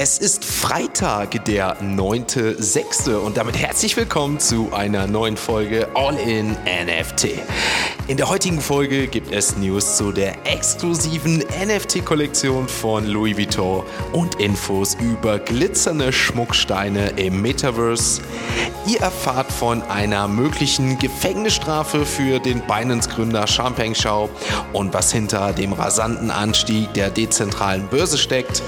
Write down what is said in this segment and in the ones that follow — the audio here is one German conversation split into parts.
Es ist Freitag, der 9.6. und damit herzlich willkommen zu einer neuen Folge All in NFT. In der heutigen Folge gibt es News zu der exklusiven NFT-Kollektion von Louis Vuitton und Infos über glitzernde Schmucksteine im Metaverse. Ihr erfahrt von einer möglichen Gefängnisstrafe für den Binance-Gründer Champagne Shao und was hinter dem rasanten Anstieg der dezentralen Börse steckt.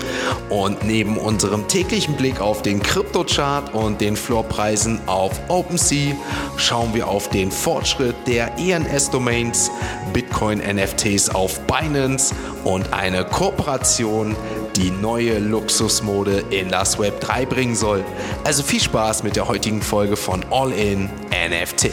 Und neben unserem täglichen Blick auf den Kryptochart und den Floorpreisen auf OpenSea schauen wir auf den Fortschritt der ENS-Domains, Bitcoin-NFTs auf Binance und eine Kooperation, die neue Luxusmode in das Web 3 bringen soll. Also viel Spaß mit der heutigen Folge von All In NFT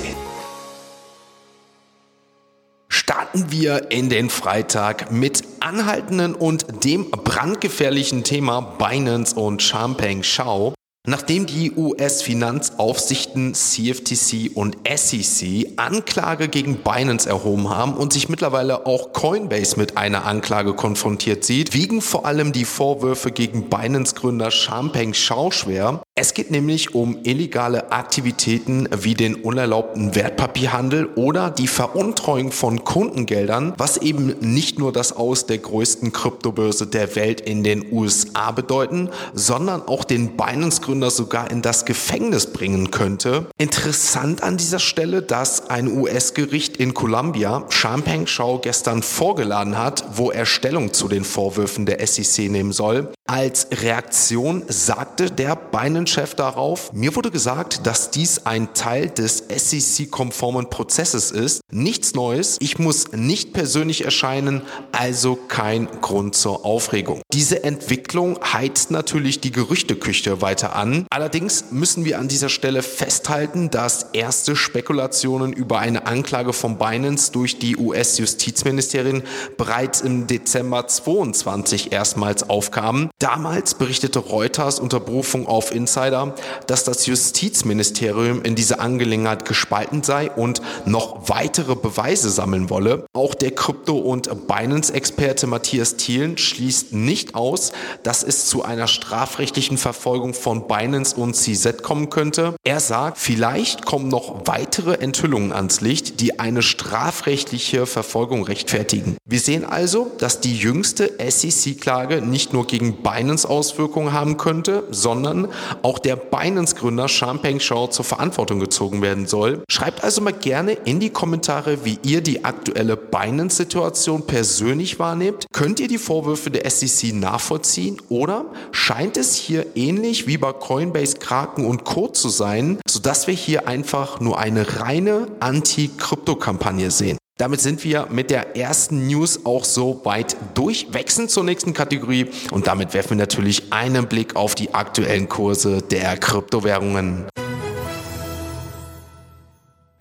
starten wir in den Freitag mit anhaltenden und dem brandgefährlichen Thema Binance und Champagne Shao. Nachdem die US-Finanzaufsichten CFTC und SEC Anklage gegen Binance erhoben haben und sich mittlerweile auch Coinbase mit einer Anklage konfrontiert sieht, wiegen vor allem die Vorwürfe gegen Binance-Gründer Champagne Shao schwer. Es geht nämlich um illegale Aktivitäten wie den unerlaubten Wertpapierhandel oder die Veruntreuung von Kundengeldern, was eben nicht nur das Aus der größten Kryptobörse der Welt in den USA bedeuten, sondern auch den Binance-Gründer sogar in das Gefängnis bringen könnte. Interessant an dieser Stelle, dass ein US-Gericht in Columbia Champagne Shaw gestern vorgeladen hat, wo er Stellung zu den Vorwürfen der SEC nehmen soll. Als Reaktion sagte der Binance-Chef darauf, mir wurde gesagt, dass dies ein Teil des SEC-konformen Prozesses ist. Nichts Neues, ich muss nicht persönlich erscheinen, also kein Grund zur Aufregung. Diese Entwicklung heizt natürlich die Gerüchteküche weiter an. Allerdings müssen wir an dieser Stelle festhalten, dass erste Spekulationen über eine Anklage von Binance durch die US-Justizministerin bereits im Dezember 22 erstmals aufkamen. Damals berichtete Reuters unter Berufung auf Insider, dass das Justizministerium in dieser Angelegenheit gespalten sei und noch weitere Beweise sammeln wolle. Auch der Krypto- und Binance-Experte Matthias Thielen schließt nicht aus, dass es zu einer strafrechtlichen Verfolgung von Binance und CZ kommen könnte. Er sagt, vielleicht kommen noch weitere Enthüllungen ans Licht, die eine strafrechtliche Verfolgung rechtfertigen. Wir sehen also, dass die jüngste SEC-Klage nicht nur gegen Binance Auswirkungen haben könnte, sondern auch der Binance-Gründer Champagne Shaw zur Verantwortung gezogen werden soll. Schreibt also mal gerne in die Kommentare, wie ihr die aktuelle Binance-Situation persönlich wahrnehmt. Könnt ihr die Vorwürfe der SEC nachvollziehen oder scheint es hier ähnlich wie bei Coinbase, Kraken und Co. zu sein, sodass wir hier einfach nur eine reine Anti-Krypto-Kampagne sehen? Damit sind wir mit der ersten News auch so weit durch. Wechseln zur nächsten Kategorie und damit werfen wir natürlich einen Blick auf die aktuellen Kurse der Kryptowährungen.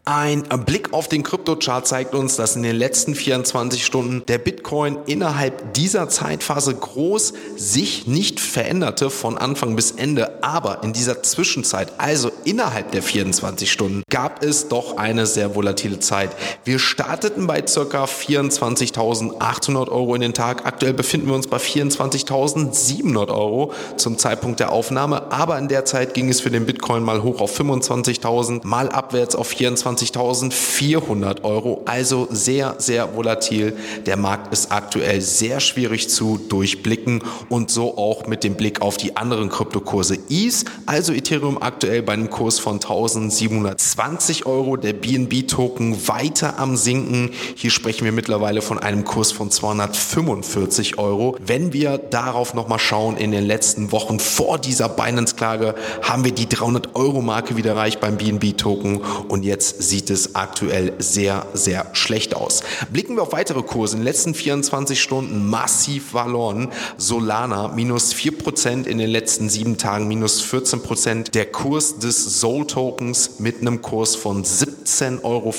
Ein Blick auf den Kryptochart zeigt uns, dass in den letzten 24 Stunden der Bitcoin innerhalb dieser Zeitphase groß sich nicht veränderte von Anfang bis Ende. Aber in dieser Zwischenzeit, also innerhalb der 24 Stunden, gab es doch eine sehr volatile Zeit. Wir starteten bei ca. 24.800 Euro in den Tag. Aktuell befinden wir uns bei 24.700 Euro zum Zeitpunkt der Aufnahme. Aber in der Zeit ging es für den Bitcoin mal hoch auf 25.000, mal abwärts auf 24 25.400 Euro. Also sehr, sehr volatil. Der Markt ist aktuell sehr schwierig zu durchblicken und so auch mit dem Blick auf die anderen Kryptokurse. ETH, also Ethereum aktuell bei einem Kurs von 1720 Euro. Der BNB-Token weiter am Sinken. Hier sprechen wir mittlerweile von einem Kurs von 245 Euro. Wenn wir darauf nochmal schauen, in den letzten Wochen vor dieser Binance-Klage haben wir die 300 Euro Marke wieder erreicht beim BNB-Token und jetzt sieht es aktuell sehr, sehr schlecht aus. Blicken wir auf weitere Kurse. In den letzten 24 Stunden massiv verloren. Solana minus 4% in den letzten sieben Tagen, minus 14%. Der Kurs des Soul Tokens mit einem Kurs von 17,50 Euro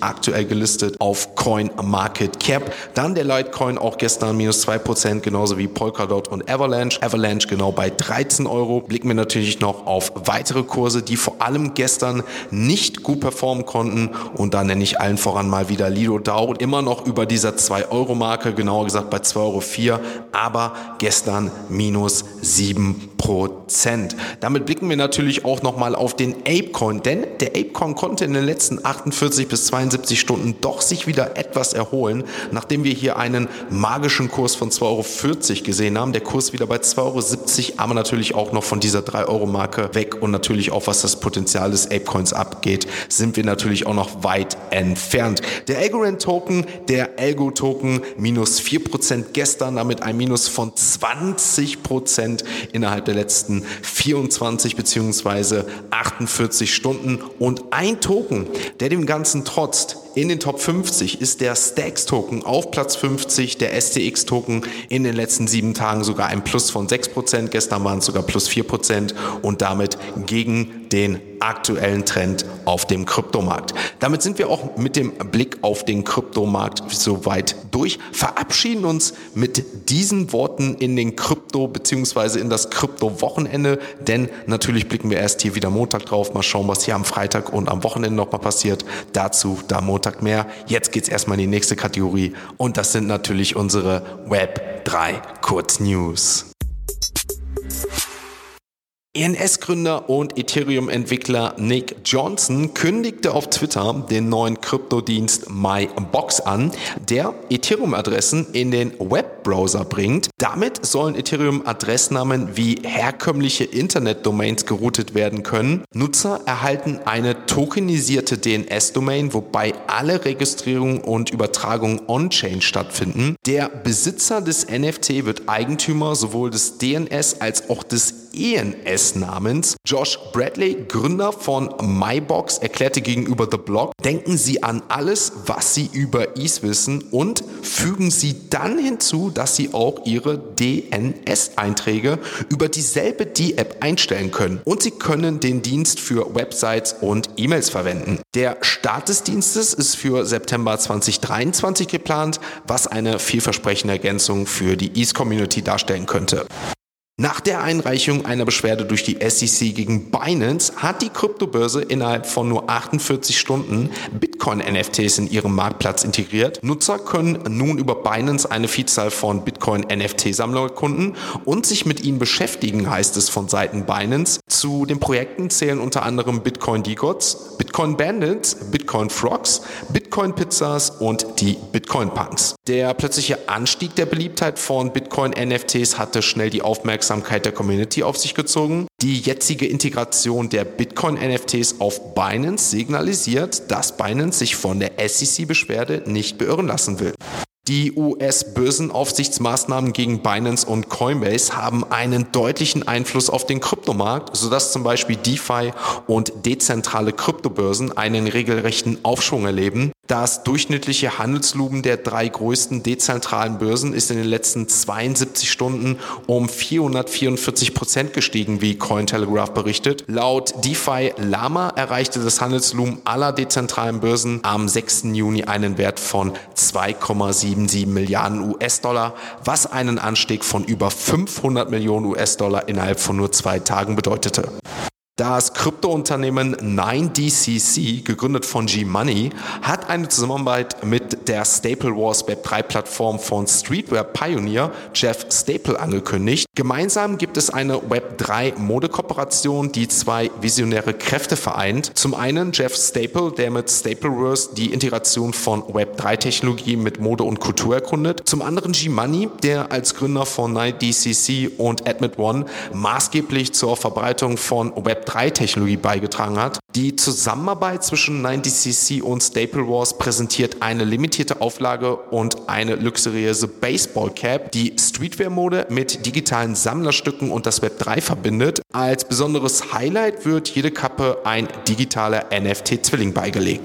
aktuell gelistet auf Coin Market Cap. Dann der Litecoin auch gestern minus 2%, genauso wie Polkadot und Avalanche. Avalanche genau bei 13 Euro. Blicken wir natürlich noch auf weitere Kurse, die vor allem gestern nicht gut performt performen konnten. Und da nenne ich allen voran mal wieder Lido DAO, immer noch über dieser 2-Euro-Marke, genauer gesagt bei 2,04 Euro, aber gestern minus 7 Prozent. Damit blicken wir natürlich auch nochmal auf den Apecoin, denn der Apecoin konnte in den letzten 48 bis 72 Stunden doch sich wieder etwas erholen, nachdem wir hier einen magischen Kurs von 2,40 Euro gesehen haben. Der Kurs wieder bei 2,70 Euro, aber natürlich auch noch von dieser 3-Euro-Marke weg und natürlich auch was das Potenzial des Apecoins abgeht, sind wir natürlich auch noch weit entfernt. Der Algorand-Token, der Algo-Token minus 4% gestern, damit ein Minus von 20% innerhalb der letzten 24 bzw. 48 Stunden und ein Token, der dem Ganzen trotzt, in den Top 50 ist der Stacks Token auf Platz 50, der STX Token in den letzten sieben Tagen sogar ein Plus von 6%, gestern waren es sogar plus 4% und damit gegen den aktuellen Trend auf dem Kryptomarkt. Damit sind wir auch mit dem Blick auf den Kryptomarkt soweit durch, verabschieden uns mit diesen Worten in den Krypto bzw. in das Krypto-Wochenende, denn natürlich blicken wir erst hier wieder Montag drauf, mal schauen, was hier am Freitag und am Wochenende nochmal passiert. Dazu da Montag mehr. Jetzt geht es erstmal in die nächste Kategorie und das sind natürlich unsere Web 3 Kurznews. ENS-Gründer und Ethereum-Entwickler Nick Johnson kündigte auf Twitter den neuen Kryptodienst MyBox an, der Ethereum-Adressen in den Webbrowser bringt. Damit sollen Ethereum-Adressnamen wie herkömmliche Internet-Domains geroutet werden können. Nutzer erhalten eine tokenisierte DNS-Domain, wobei alle Registrierungen und Übertragungen on-chain stattfinden. Der Besitzer des NFT wird Eigentümer sowohl des DNS als auch des ENS-Namens. Josh Bradley, Gründer von MyBox, erklärte gegenüber The Blog, denken Sie an alles, was Sie über ETH wissen und fügen Sie dann hinzu, dass Sie auch Ihre DNS-Einträge über dieselbe D-App einstellen können. Und Sie können den Dienst für Websites und E-Mails verwenden. Der Start des Dienstes ist für September 2023 geplant, was eine vielversprechende Ergänzung für die ETH-Community darstellen könnte. Nach der Einreichung einer Beschwerde durch die SEC gegen Binance hat die Kryptobörse innerhalb von nur 48 Stunden Bitcoin-NFTs in ihrem Marktplatz integriert. Nutzer können nun über Binance eine Vielzahl von Bitcoin-NFT-Sammler erkunden und sich mit ihnen beschäftigen, heißt es von Seiten Binance. Zu den Projekten zählen unter anderem Bitcoin Degots, Bitcoin Bandits, Bitcoin Frogs, Bitcoin Pizzas und die Bitcoin Punks. Der plötzliche Anstieg der Beliebtheit von Bitcoin NFTs hatte schnell die Aufmerksamkeit Aufmerksamkeit der Community auf sich gezogen. Die jetzige Integration der Bitcoin-NFTs auf Binance signalisiert, dass Binance sich von der SEC-Beschwerde nicht beirren lassen will. Die US-Börsenaufsichtsmaßnahmen gegen Binance und Coinbase haben einen deutlichen Einfluss auf den Kryptomarkt, sodass zum Beispiel DeFi und dezentrale Kryptobörsen einen regelrechten Aufschwung erleben. Das durchschnittliche Handelslumen der drei größten dezentralen Börsen ist in den letzten 72 Stunden um 444 Prozent gestiegen, wie Cointelegraph berichtet. Laut DeFi Lama erreichte das Handelslumen aller dezentralen Börsen am 6. Juni einen Wert von 2,77 Milliarden US-Dollar, was einen Anstieg von über 500 Millionen US-Dollar innerhalb von nur zwei Tagen bedeutete. Das Kryptounternehmen 9DCC, gegründet von G-Money, hat eine Zusammenarbeit mit der Staple Wars Web3-Plattform von Streetwear Pioneer Jeff Staple angekündigt. Gemeinsam gibt es eine Web3-Modekooperation, die zwei visionäre Kräfte vereint. Zum einen Jeff Staple, der mit Stapleverse die Integration von Web3-Technologie mit Mode und Kultur erkundet. Zum anderen G-Money, der als Gründer von 9DCC und Admit One maßgeblich zur Verbreitung von Web3 Web3-Technologie beigetragen hat. Die Zusammenarbeit zwischen 90cc und Staple Wars präsentiert eine limitierte Auflage und eine luxuriöse Baseball Cap, die Streetwear-Mode mit digitalen Sammlerstücken und das Web 3 verbindet. Als besonderes Highlight wird jede Kappe ein digitaler NFT-Zwilling beigelegt.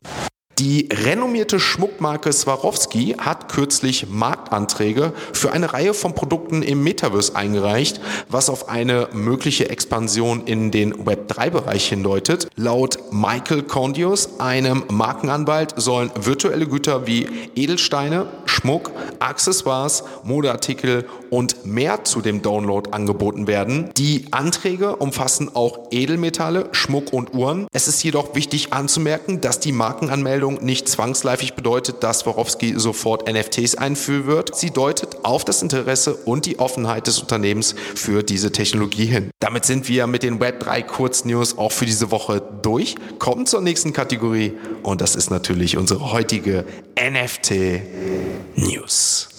Die renommierte Schmuckmarke Swarovski hat kürzlich Marktanträge für eine Reihe von Produkten im Metaverse eingereicht, was auf eine mögliche Expansion in den Web3-Bereich hindeutet. Laut Michael Condius, einem Markenanwalt, sollen virtuelle Güter wie Edelsteine, Schmuck, Accessoires, Modeartikel und mehr zu dem Download angeboten werden. Die Anträge umfassen auch Edelmetalle, Schmuck und Uhren. Es ist jedoch wichtig anzumerken, dass die Markenanmeldung nicht zwangsläufig bedeutet, dass Swarovski sofort NFTs einführen wird. Sie deutet auf das Interesse und die Offenheit des Unternehmens für diese Technologie hin. Damit sind wir mit den Web3 Kurznews auch für diese Woche durch. Kommen zur nächsten Kategorie und das ist natürlich unsere heutige NFT News.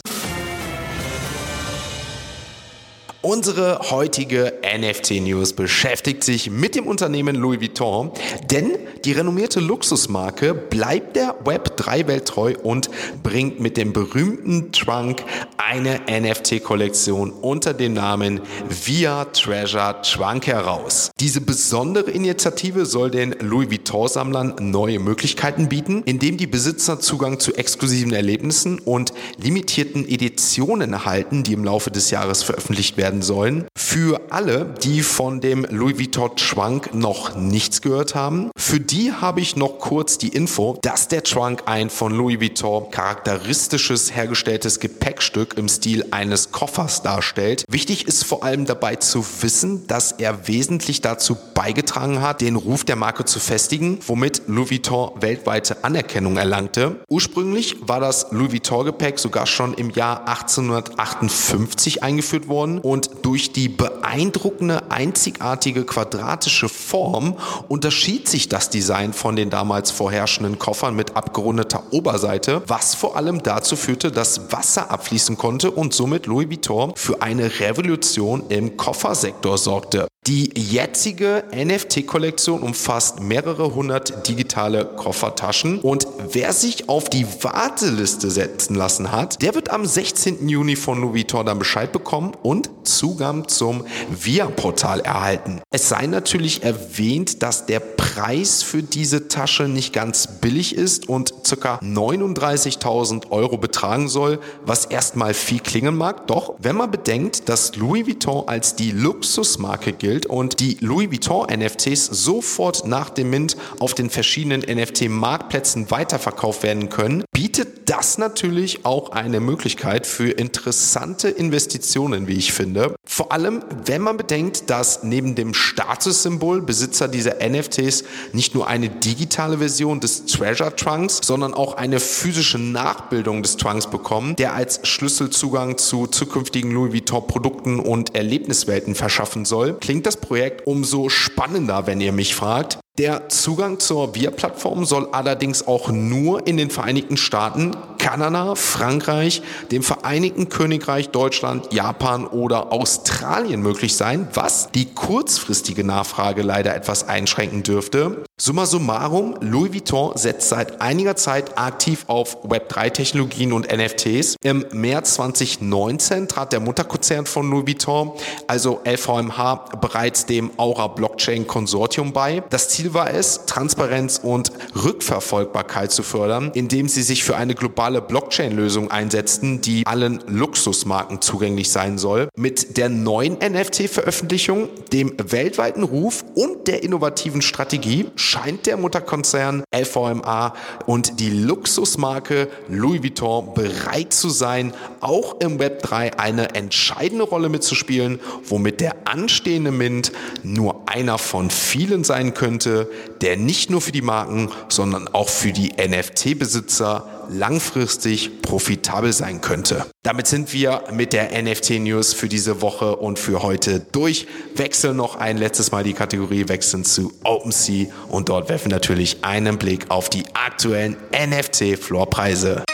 Unsere heutige NFT-News beschäftigt sich mit dem Unternehmen Louis Vuitton, denn die renommierte Luxusmarke bleibt der Web3-Welt treu und bringt mit dem berühmten Trunk eine NFT-Kollektion unter dem Namen Via Treasure Trunk heraus. Diese besondere Initiative soll den Louis Vuitton-Sammlern neue Möglichkeiten bieten, indem die Besitzer Zugang zu exklusiven Erlebnissen und limitierten Editionen erhalten, die im Laufe des Jahres veröffentlicht werden sollen. Für alle, die von dem Louis Vuitton Trunk noch nichts gehört haben, für die habe ich noch kurz die Info, dass der Trunk ein von Louis Vuitton charakteristisches hergestelltes Gepäckstück im Stil eines Koffers darstellt. Wichtig ist vor allem dabei zu wissen, dass er wesentlich dazu beigetragen hat, den Ruf der Marke zu festigen, womit Louis Vuitton weltweite Anerkennung erlangte. Ursprünglich war das Louis Vuitton Gepäck sogar schon im Jahr 1858 eingeführt worden und durch die beeindruckende, einzigartige quadratische Form unterschied sich das Design von den damals vorherrschenden Koffern mit abgerundeter Oberseite, was vor allem dazu führte, dass Wasser abfließen konnte und somit Louis Vuitton für eine Revolution im Koffersektor sorgte. Die jetzige NFT-Kollektion umfasst mehrere hundert digitale Koffertaschen und wer sich auf die Warteliste setzen lassen hat, der wird am 16. Juni von Louis Vuitton dann Bescheid bekommen und Zugang zum VIA-Portal erhalten. Es sei natürlich erwähnt, dass der Preis für diese Tasche nicht ganz billig ist und ca. 39.000 Euro betragen soll, was erstmal viel klingen mag. Doch wenn man bedenkt, dass Louis Vuitton als die Luxusmarke gilt, gilt und die Louis Vuitton NFTs sofort nach dem Mint auf den verschiedenen NFT-Marktplätzen weiterverkauft werden können, bietet das natürlich auch eine Möglichkeit für interessante Investitionen, wie ich finde. Vor allem, wenn man bedenkt, dass neben dem Statussymbol Besitzer dieser NFTs nicht nur eine digitale Version des Treasure Trunks, sondern auch eine physische Nachbildung des Trunks bekommen, der als Schlüsselzugang zu zukünftigen Louis Vuitton Produkten und Erlebniswelten verschaffen soll, klingt das Projekt umso spannender, wenn ihr mich fragt. Der Zugang zur VIA-Plattform soll allerdings auch nur in den Vereinigten Staaten, Kanada, Frankreich, dem Vereinigten Königreich, Deutschland, Japan oder Australien möglich sein, was die kurzfristige Nachfrage leider etwas einschränken dürfte. Summa summarum, Louis Vuitton setzt seit einiger Zeit aktiv auf Web3-Technologien und NFTs. Im März 2019 trat der Mutterkonzern von Louis Vuitton, also LVMH, bereits dem Aura Blockchain Konsortium bei. Das Ziel war es, Transparenz und Rückverfolgbarkeit zu fördern, indem sie sich für eine globale Blockchain-Lösung einsetzten, die allen Luxusmarken zugänglich sein soll. Mit der neuen NFT-Veröffentlichung, dem weltweiten Ruf und der innovativen Strategie scheint der Mutterkonzern LVMA und die Luxusmarke Louis Vuitton bereit zu sein, auch im Web 3 eine entscheidende Rolle mitzuspielen, womit der anstehende Mint nur einer von vielen sein könnte, der nicht nur für die Marken, sondern auch für die NFT-Besitzer langfristig profitabel sein könnte. Damit sind wir mit der NFT-News für diese Woche und für heute durch. Wechseln noch ein letztes Mal die Kategorie, wechseln zu OpenSea und dort werfen natürlich einen Blick auf die aktuellen NFT-Floorpreise.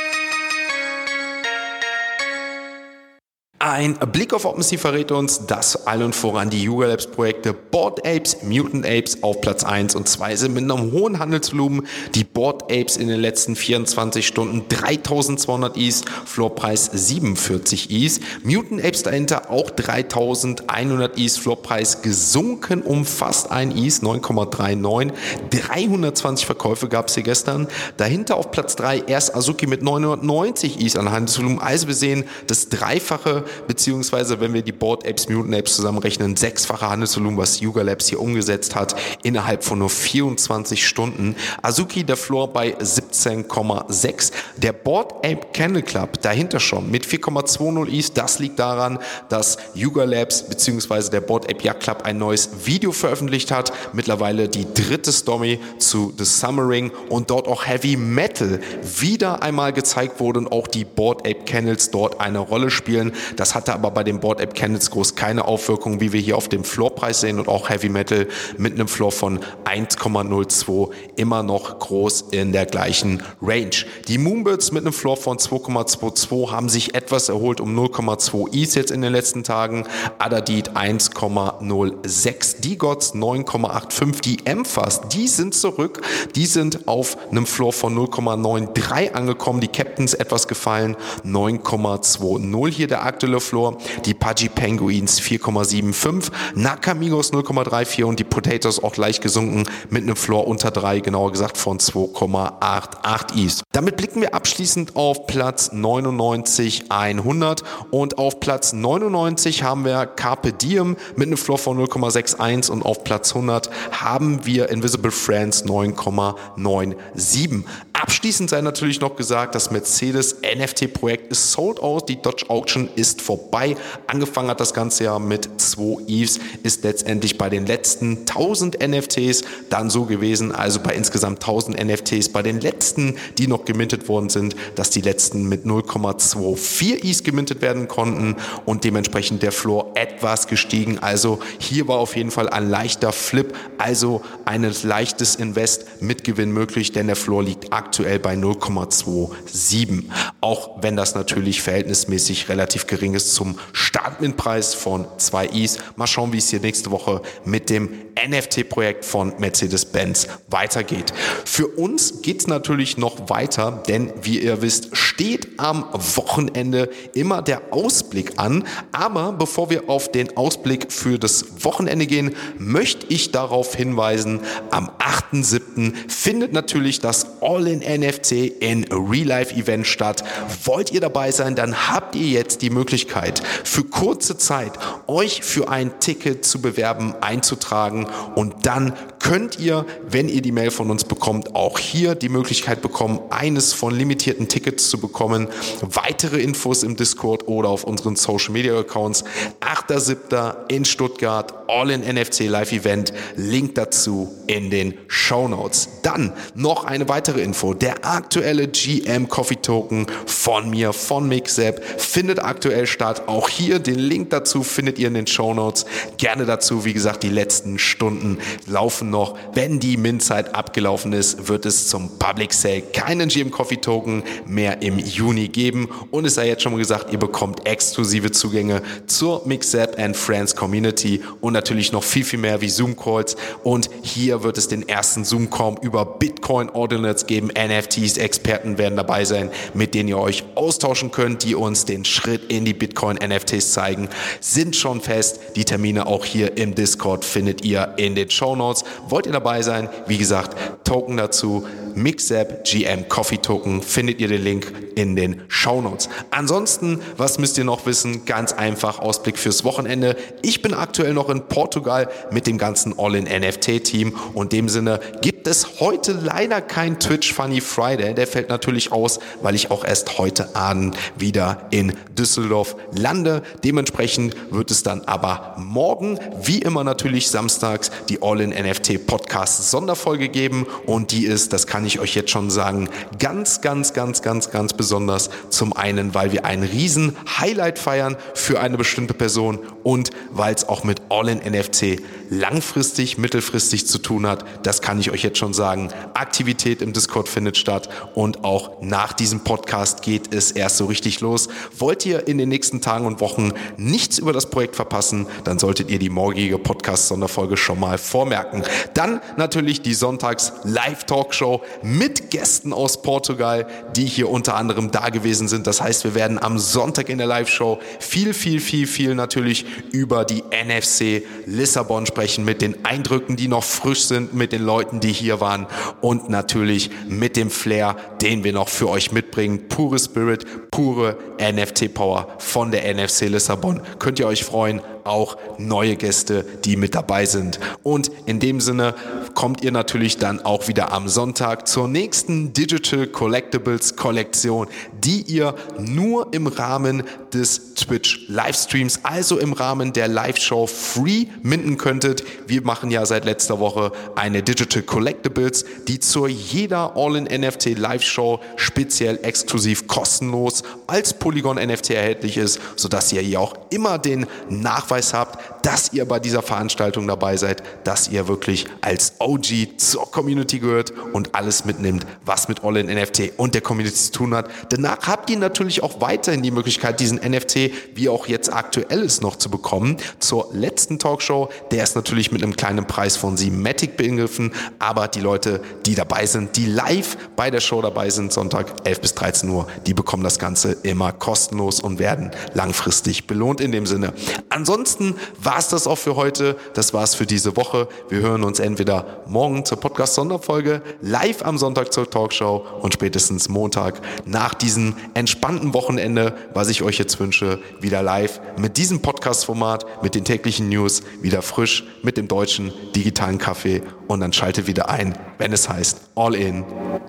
Ein Blick auf OpenSea verrät uns, dass allen voran die Yuga Labs Projekte Board Apes, Mutant Apes auf Platz 1 und 2 sind mit einem hohen Handelsvolumen. Die Board Apes in den letzten 24 Stunden 3200 Is, Floorpreis 47 Is. Mutant Apes dahinter auch 3100 Is, Floorpreis gesunken um fast ein Is, 9,39. 320 Verkäufe gab es hier gestern. Dahinter auf Platz 3 erst Azuki mit 990 Is an Handelsvolumen. Also wir sehen das Dreifache beziehungsweise wenn wir die Board Apes, Mutant Apes zusammenrechnen, sechsfache Handelsvolumen, was Yuga Labs hier umgesetzt hat, innerhalb von nur 24 Stunden. Azuki der Floor bei 17,6. Der Board Ape Candle Club dahinter schon mit 4,20 East. Das liegt daran, dass Yuga Labs beziehungsweise der Board Ape Yacht Club ein neues Video veröffentlicht hat. Mittlerweile die dritte Story zu The Summering und dort auch Heavy Metal wieder einmal gezeigt wurde und auch die Board Ape Candles dort eine Rolle spielen. Das hatte aber bei den Board Ape Candles groß keine Auswirkungen, wie wir hier auf dem Floorpreis sehen und auch Heavy Metal mit einem Floor von 1,02 immer noch groß in der gleichen Range. Die Moonbirds mit einem Floor von 2,22 haben sich etwas erholt um 0,2 Is jetzt in den letzten Tagen. Adadit 1,06. Die Gods 9,85. Die Emphas, die sind zurück. Die sind auf einem Floor von 0,93 angekommen. Die Captains etwas gefallen. 9,20 hier der aktuelle Floor. Die Pudgy Penguins 4,75. Nakamigos 0,34 und die Potatoes auch leicht gesunken mit einem Floor unter 3, genauer gesagt von 2,88 Is. Damit blicken wir abschließend auf Platz 99 100 und auf Platz 99 haben wir Carpe Diem mit einem Floor von 0,61 und auf Platz 100 haben wir Invisible Friends 9,97. Abschließend sei natürlich noch gesagt, das Mercedes NFT-Projekt ist sold out, die Dodge Auction ist vorbei. Angefangen hat das ganze Jahr mit 2 Eves, ist letztendlich bei den letzten 1000 NFTs dann so gewesen, also bei insgesamt 1000 NFTs, bei den letzten, die noch gemintet worden sind, dass die letzten mit 0,24 Is gemintet werden konnten und dementsprechend der Floor etwas gestiegen. Also hier war auf jeden Fall ein leichter Flip, also ein leichtes Invest mit Gewinn möglich, denn der Floor liegt aktuell aktuell bei 0,27. Auch wenn das natürlich verhältnismäßig relativ gering ist zum Startminpreis von 2 Is. Mal schauen, wie es hier nächste Woche mit dem NFT-Projekt von Mercedes-Benz weitergeht. Für uns geht es natürlich noch weiter, denn wie ihr wisst, steht am Wochenende immer der Ausblick an. Aber bevor wir auf den Ausblick für das Wochenende gehen, möchte ich darauf hinweisen, am 8.7. findet natürlich das All-in NFC in Real Life Event statt. Wollt ihr dabei sein, dann habt ihr jetzt die Möglichkeit, für kurze Zeit euch für ein Ticket zu bewerben, einzutragen und dann könnt ihr, wenn ihr die Mail von uns bekommt, auch hier die Möglichkeit bekommen, eines von limitierten Tickets zu bekommen. Weitere Infos im Discord oder auf unseren Social Media Accounts. 8.7. in Stuttgart, All in NFC Live Event. Link dazu in den Show Notes. Dann noch eine weitere Info. Der aktuelle GM Coffee Token von mir, von Mixzap, findet aktuell statt. Auch hier den Link dazu findet ihr in den Show Notes. Gerne dazu, wie gesagt, die letzten Stunden laufen noch. Wenn die Mint-Zeit abgelaufen ist, wird es zum Public Sale keinen GM Coffee Token mehr im Juni geben. Und es sei jetzt schon mal gesagt, ihr bekommt exklusive Zugänge zur Mixzap and Friends Community und natürlich noch viel, viel mehr wie Zoom-Calls. Und hier wird es den ersten Zoom-Call über Bitcoin-Ordinals geben. NFTs, Experten werden dabei sein, mit denen ihr euch austauschen könnt, die uns den Schritt in die Bitcoin-NFTs zeigen. Sind schon fest. Die Termine auch hier im Discord findet ihr in den Show Notes. Wollt ihr dabei sein? Wie gesagt, Token dazu. Mixapp GM Coffee Token findet ihr den Link in den Show Notes. Ansonsten, was müsst ihr noch wissen? Ganz einfach Ausblick fürs Wochenende. Ich bin aktuell noch in Portugal mit dem ganzen All-in NFT Team und in dem Sinne gibt es heute leider kein Twitch Funny Friday. Der fällt natürlich aus, weil ich auch erst heute Abend wieder in Düsseldorf lande. Dementsprechend wird es dann aber morgen, wie immer natürlich samstags, die All-in NFT Podcast Sonderfolge geben und die ist, das kann ich euch jetzt schon sagen, ganz, ganz, ganz, ganz, ganz besonders. Zum einen, weil wir einen riesen Highlight feiern für eine bestimmte Person und weil es auch mit All-in NFC langfristig, mittelfristig zu tun hat. Das kann ich euch jetzt schon sagen. Aktivität im Discord findet statt und auch nach diesem Podcast geht es erst so richtig los. Wollt ihr in den nächsten Tagen und Wochen nichts über das Projekt verpassen, dann solltet ihr die morgige Podcast-Sonderfolge schon mal vormerken. Dann natürlich die Sonntags-Live-Talkshow mit Gästen aus Portugal, die hier unter anderem da gewesen sind. Das heißt, wir werden am Sonntag in der Live-Show viel, viel, viel, viel natürlich über die NFC Lissabon sprechen, mit den Eindrücken, die noch frisch sind, mit den Leuten, die hier waren und natürlich mit dem Flair, den wir noch für euch mitbringen. Pure Spirit, pure NFT-Power von der NFC Lissabon. Könnt ihr euch freuen auch neue Gäste, die mit dabei sind. Und in dem Sinne kommt ihr natürlich dann auch wieder am Sonntag zur nächsten Digital Collectibles Kollektion, die ihr nur im Rahmen des Twitch Livestreams, also im Rahmen der Live-Show free minden könntet. Wir machen ja seit letzter Woche eine Digital Collectibles, die zu jeder All-in-NFT Live-Show speziell exklusiv kostenlos als Polygon NFT erhältlich ist, sodass ihr hier auch immer den Nachweis Nachweis habt, dass ihr bei dieser Veranstaltung dabei seid, dass ihr wirklich als OG zur Community gehört und alles mitnimmt, was mit All in NFT und der Community zu tun hat. Danach habt ihr natürlich auch weiterhin die Möglichkeit, diesen NFT, wie auch jetzt aktuell ist, noch zu bekommen. Zur letzten Talkshow, der ist natürlich mit einem kleinen Preis von Simatic begriffen, aber die Leute, die dabei sind, die live bei der Show dabei sind, Sonntag 11 bis 13 Uhr, die bekommen das Ganze immer kostenlos und werden langfristig belohnt in dem Sinne. Ansonsten Ansonsten war es das auch für heute. Das war es für diese Woche. Wir hören uns entweder morgen zur Podcast-Sonderfolge, live am Sonntag zur Talkshow und spätestens Montag nach diesem entspannten Wochenende, was ich euch jetzt wünsche, wieder live mit diesem Podcast-Format, mit den täglichen News, wieder frisch mit dem deutschen digitalen Kaffee und dann schalte wieder ein, wenn es heißt All in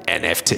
NFT.